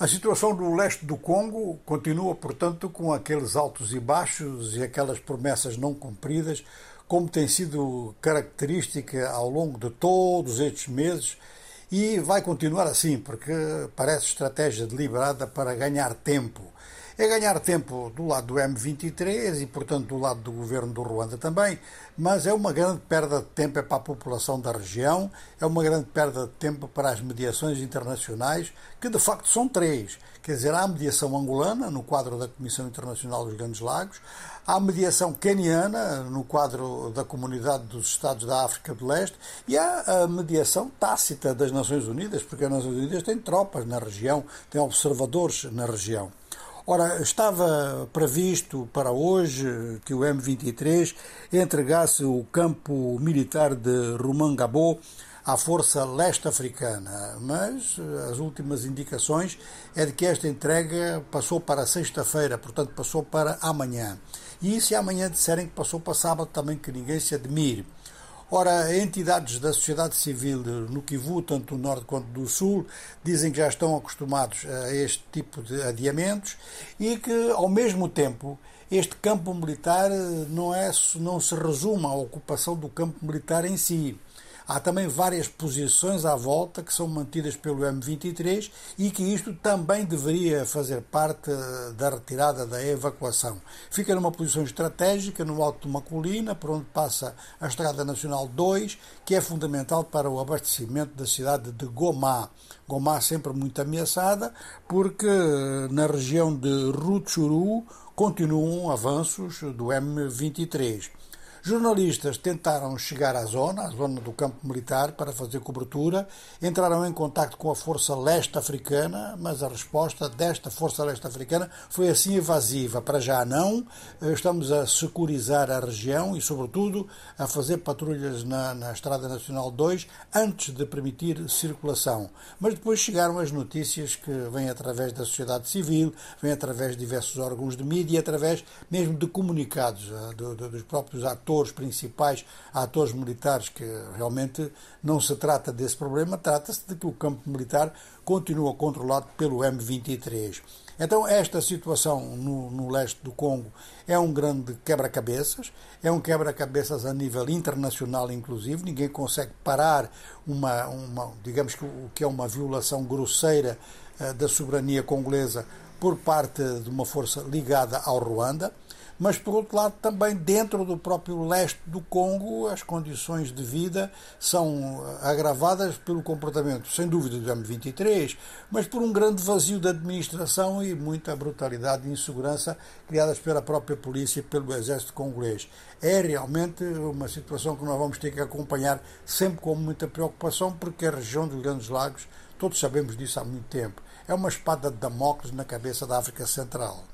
A situação no leste do Congo continua, portanto, com aqueles altos e baixos e aquelas promessas não cumpridas, como tem sido característica ao longo de todos estes meses e vai continuar assim, porque parece estratégia deliberada para ganhar tempo é ganhar tempo do lado do M23 e, portanto, do lado do governo do Ruanda também, mas é uma grande perda de tempo é para a população da região, é uma grande perda de tempo para as mediações internacionais, que de facto são três. Quer dizer, há a mediação angolana, no quadro da Comissão Internacional dos Grandes Lagos, há a mediação queniana, no quadro da Comunidade dos Estados da África do Leste, e há a mediação tácita das Nações Unidas, porque as Nações Unidas têm tropas na região, têm observadores na região. Ora, estava previsto para hoje que o M23 entregasse o campo militar de Rumangabo à Força Leste Africana, mas eh, as últimas indicações é de que esta entrega passou para sexta-feira, portanto passou para amanhã. E se amanhã disserem que passou para sábado, também que ninguém se admire. Ora, entidades da sociedade civil no Kivu, tanto do Norte quanto do Sul, dizem que já estão acostumados a este tipo de adiamentos e que, ao mesmo tempo, este campo militar não, é, não se resume à ocupação do campo militar em si. Há também várias posições à volta que são mantidas pelo M23 e que isto também deveria fazer parte da retirada da evacuação. Fica numa posição estratégica no alto de uma colina, por onde passa a Estrada Nacional 2, que é fundamental para o abastecimento da cidade de Goma. Goma sempre muito ameaçada, porque na região de Rutshuru continuam avanços do M23. Jornalistas tentaram chegar à zona, à zona do campo militar, para fazer cobertura, entraram em contato com a Força Leste Africana, mas a resposta desta Força Leste Africana foi assim evasiva. Para já não, estamos a securizar a região e, sobretudo, a fazer patrulhas na, na Estrada Nacional 2 antes de permitir circulação. Mas depois chegaram as notícias que vêm através da sociedade civil, vêm através de diversos órgãos de mídia, através mesmo de comunicados eh, dos próprios atores atores principais, atores militares, que realmente não se trata desse problema, trata-se de que o campo militar continua controlado pelo M23. Então, esta situação no, no leste do Congo é um grande quebra-cabeças, é um quebra-cabeças a nível internacional, inclusive. Ninguém consegue parar uma, uma digamos que o que é uma violação grosseira uh, da soberania congolesa por parte de uma força ligada ao Ruanda mas por outro lado também dentro do próprio leste do Congo as condições de vida são eh, agravadas pelo comportamento, sem dúvida, do M23, mas por um grande vazio de administração e muita brutalidade e insegurança criadas pela própria polícia e pelo exército congolês. É realmente uma situação que nós vamos ter que acompanhar sempre com muita preocupação, porque a região dos Grandes Lagos, todos sabemos disso há muito tempo, é uma espada de Damocles na cabeça da África Central.